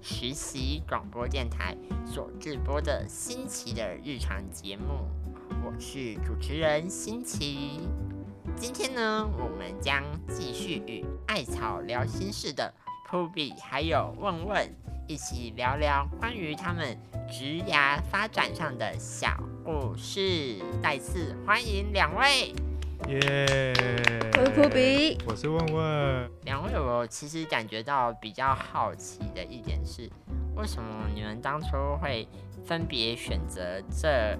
实习广播电台所直播的新奇的日常节目，我是主持人新奇。今天呢，我们将继续与艾草聊心事的扑比还有问问一起聊聊关于他们职涯发展上的小故事。再次欢迎两位。耶！我是扑比，我是问问。两位，我其实感觉到比较好奇的一点是，为什么你们当初会分别选择这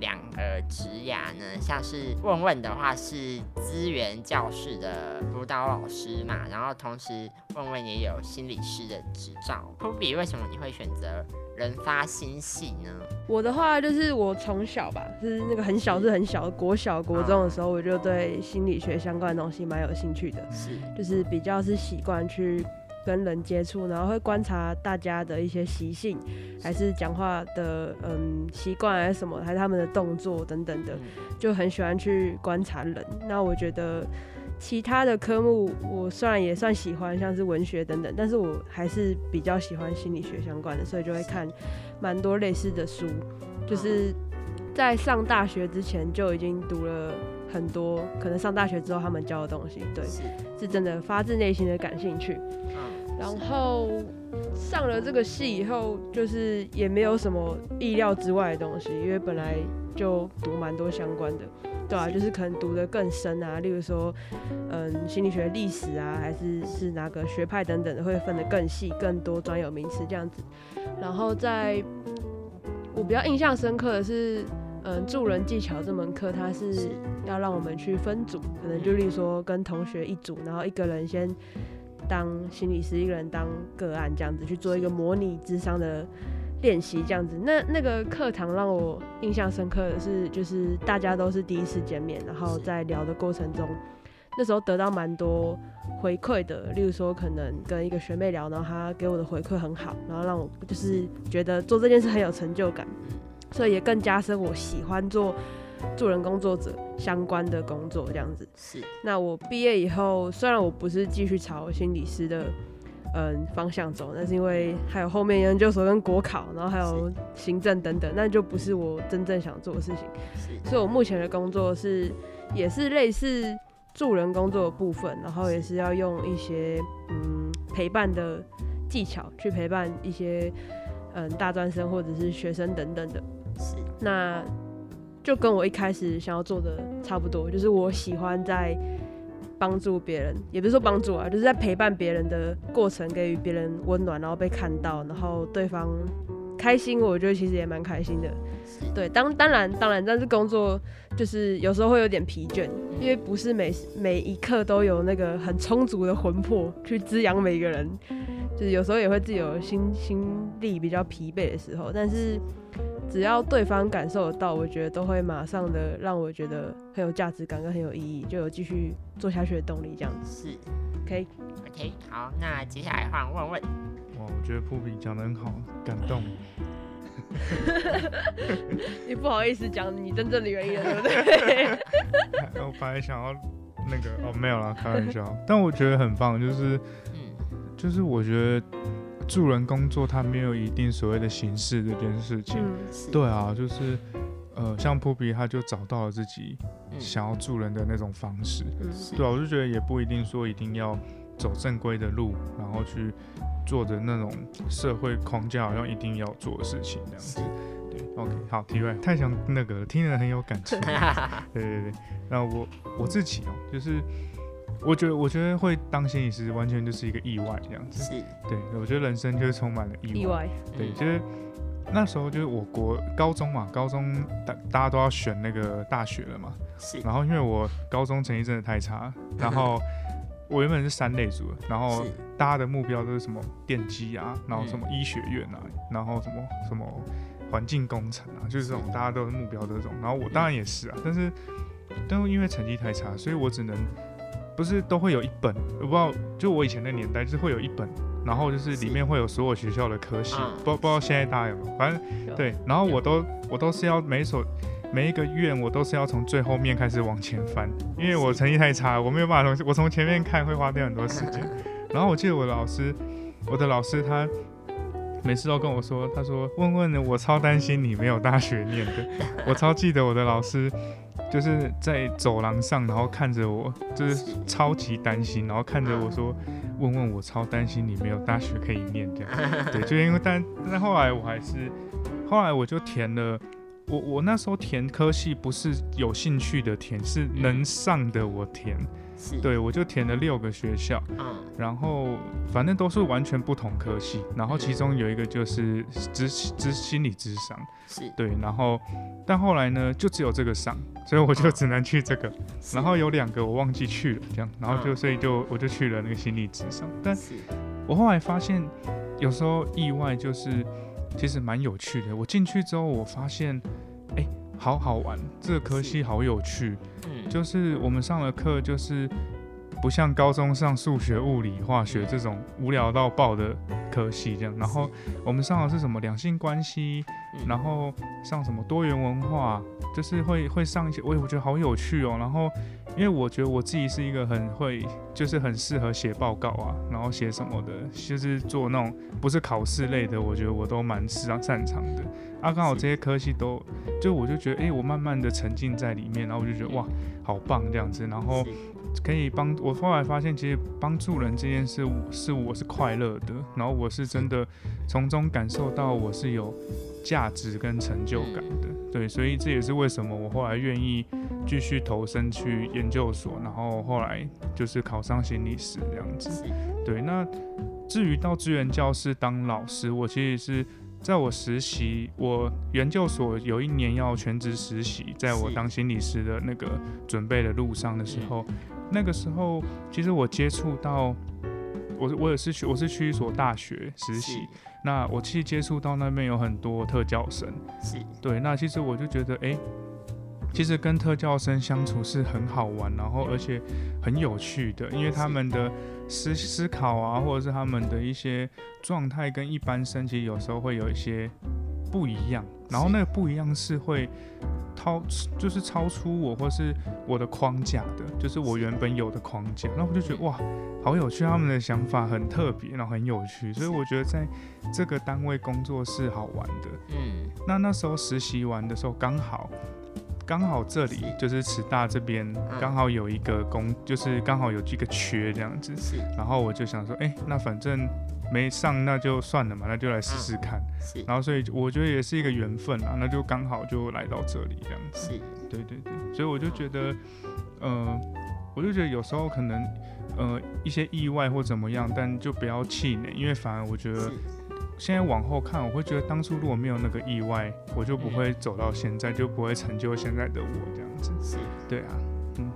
两个职涯呢？像是问问的话是资源教室的辅导老师嘛，然后同时问问也有心理师的执照。科比，为什么你会选择？人发心系呢？我的话就是我从小吧，就是那个很小是很小，国小国中的时候，我就对心理学相关的东西蛮有兴趣的。是，就是比较是习惯去跟人接触，然后会观察大家的一些习性，还是讲话的嗯习惯还是什么，还是他们的动作等等的，就很喜欢去观察人。那我觉得。其他的科目我虽然也算喜欢，像是文学等等，但是我还是比较喜欢心理学相关的，所以就会看蛮多类似的书。就是在上大学之前就已经读了很多，可能上大学之后他们教的东西，对，是真的发自内心的感兴趣。然后上了这个戏以后，就是也没有什么意料之外的东西，因为本来就读蛮多相关的。对啊，就是可能读得更深啊，例如说，嗯，心理学历史啊，还是是哪个学派等等的，会分得更细、更多专有名词这样子。然后在我比较印象深刻的是，嗯，助人技巧这门课，它是要让我们去分组，可能就例如说跟同学一组，然后一个人先当心理师，一个人当个案这样子去做一个模拟智商的。练习这样子，那那个课堂让我印象深刻的是，就是大家都是第一次见面，然后在聊的过程中，那时候得到蛮多回馈的。例如说，可能跟一个学妹聊，然后她给我的回馈很好，然后让我就是觉得做这件事很有成就感，所以也更加深我喜欢做助人工作者相关的工作这样子。是。那我毕业以后，虽然我不是继续朝心理师的。嗯，方向走，那是因为还有后面研究所跟国考，然后还有行政等等，那就不是我真正想做的事情。是所以我目前的工作是，也是类似助人工作的部分，然后也是要用一些嗯陪伴的技巧去陪伴一些嗯大专生或者是学生等等的。是，那就跟我一开始想要做的差不多，就是我喜欢在。帮助别人，也不是说帮助啊，就是在陪伴别人的过程，给予别人温暖，然后被看到，然后对方开心，我觉得其实也蛮开心的。对，当当然当然，但是工作就是有时候会有点疲倦，因为不是每每一刻都有那个很充足的魂魄去滋养每个人，就是有时候也会自己有心心力比较疲惫的时候，但是。只要对方感受得到，我觉得都会马上的让我觉得很有价值感跟很有意义，就有继续做下去的动力。这样子是，OK，OK，好，那接下来换问问。哇，我觉得扑比讲的很好，感动。你不好意思讲你真正的原因，对不对？我本来想要那个哦，没有啦，开玩笑。但我觉得很棒，就是，嗯，就是我觉得。助人工作，他没有一定所谓的形式这件事情。对啊，就是，呃，像扑比，他就找到了自己想要助人的那种方式。对啊，我就觉得也不一定说一定要走正规的路，然后去做的那种社会框架好像一定要做的事情这样子。对，OK，好，题外太想那个听人很有感情。对对对，那我我自己哦，就是。我觉得，我觉得会当心理师完全就是一个意外这样子。是，对，我觉得人生就是充满了意外。意外，对，就是那时候就是我国高中嘛，高中大大家都要选那个大学了嘛。是。然后因为我高中成绩真的太差，然后 我原本是三类组的，然后大家的目标都是什么电机啊，然后什么医学院啊，然后什么什么环境工程啊，就是这种大家都是目标这种。然后我当然也是啊，但是但因为成绩太差，所以我只能不是都会有一本，我不知道就我以前的年代就是会有一本。然后就是里面会有所有学校的科系，不不知道现在大家有没有？反正对，然后我都我都是要每所每一个院，我都是要从最后面开始往前翻，因为我成绩太差，我没有办法从我从前面看会花掉很多时间。然后我记得我的老师，我的老师他每次都跟我说，他说问问我超担心你没有大学念的，我超记得我的老师。就是在走廊上，然后看着我，就是超级担心，然后看着我说：“问问我，超担心你没有大学可以念。”这样，对，就因为但但后来我还是，后来我就填了，我我那时候填科系不是有兴趣的填，是能上的我填。对，我就填了六个学校，嗯，然后反正都是完全不同科系，然后其中有一个就是知知心理智商，是。对，然后但后来呢，就只有这个上，所以我就只能去这个，然后有两个我忘记去了，这样，然后就所以就我就去了那个心理智商，但我后来发现有时候意外就是其实蛮有趣的，我进去之后我发现，哎。好好玩，这个科系好有趣。嗯，就是我们上的课，就是不像高中上数学、物理、化学这种无聊到爆的科系这样。然后我们上的是什么两性关系，然后上什么多元文化，就是会会上一些，我我觉得好有趣哦。然后。因为我觉得我自己是一个很会，就是很适合写报告啊，然后写什么的，就是做那种不是考试类的，我觉得我都蛮擅擅长的。啊，刚好这些科系都，就我就觉得，哎，我慢慢的沉浸在里面，然后我就觉得哇，好棒这样子，然后可以帮我后来发现，其实帮助人这件事是我是快乐的，然后我是真的从中感受到我是有价值跟成就感的，对，所以这也是为什么我后来愿意。继续投身去研究所，然后后来就是考上心理师这样子。对，那至于到资源教室当老师，我其实是在我实习，我研究所有一年要全职实习，在我当心理师的那个准备的路上的时候，那个时候其实我接触到，我我也是去我是去一所大学实习，那我其实接触到那边有很多特教生，是。对，那其实我就觉得哎。其实跟特教生相处是很好玩，然后而且很有趣的，因为他们的思思考啊，或者是他们的一些状态跟一般生其实有时候会有一些不一样，然后那个不一样是会超，就是超出我或是我的框架的，就是我原本有的框架，那我就觉得哇，好有趣，他们的想法很特别，然后很有趣，所以我觉得在这个单位工作是好玩的。嗯，那那时候实习完的时候刚好。刚好这里就是慈大这边刚好有一个工，就是刚好有几个缺这样子，然后我就想说，哎，那反正没上那就算了嘛，那就来试试看。然后所以我觉得也是一个缘分啊，那就刚好就来到这里这样子。对对对，所以我就觉得，呃，我就觉得有时候可能，呃，一些意外或怎么样，但就不要气馁，因为反而我觉得。现在往后看，我会觉得当初如果没有那个意外，我就不会走到现在，就不会成就现在的我这样子。是，对啊，嗯。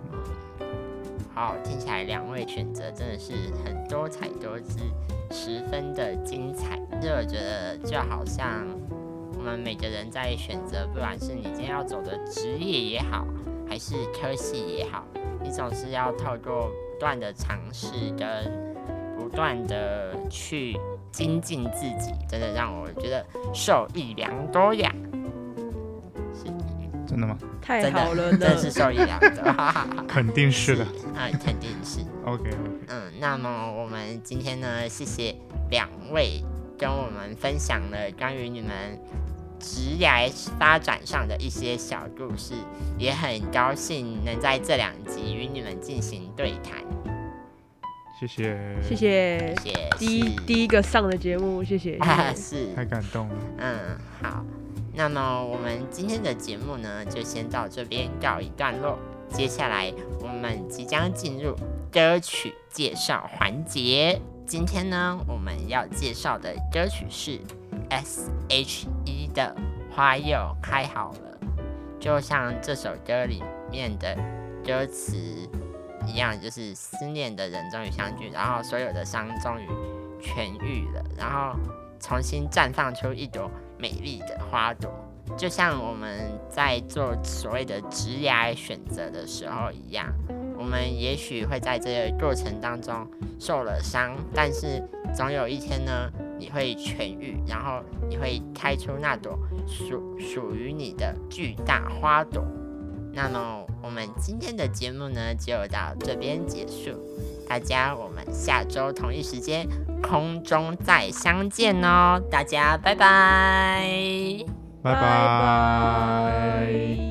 好，听起来两位选择真的是很多彩多姿，十分的精彩。就我觉得，就好像我们每个人在选择，不管是你今天要走的职业也好，还是科系也好，你总是要透过不断的尝试跟不断的去。精进自己，真的让我觉得受益良多呀！是，真的吗？太好了，真的是受益良多，肯定是的，啊，肯定是。OK OK。嗯，那么我们今天呢，谢谢两位跟我们分享了关于你们职业发展上的一些小故事，也很高兴能在这两集与你们进行对谈。谢谢，谢谢，谢谢。第一第一个上的节目，谢谢，是太感动了。嗯，好，那么我们今天的节目呢，就先到这边告一段落。接下来我们即将进入歌曲介绍环节。今天呢，我们要介绍的歌曲是 S.H.E 的《花又开好了》，就像这首歌里面的歌词。一样，就是思念的人终于相聚，然后所有的伤终于痊愈了，然后重新绽放出一朵美丽的花朵，就像我们在做所谓的职业选择的时候一样。我们也许会在这个过程当中受了伤，但是总有一天呢，你会痊愈，然后你会开出那朵属属于你的巨大花朵。那么我们今天的节目呢，就到这边结束。大家，我们下周同一时间空中再相见哦！大家，拜拜，拜拜。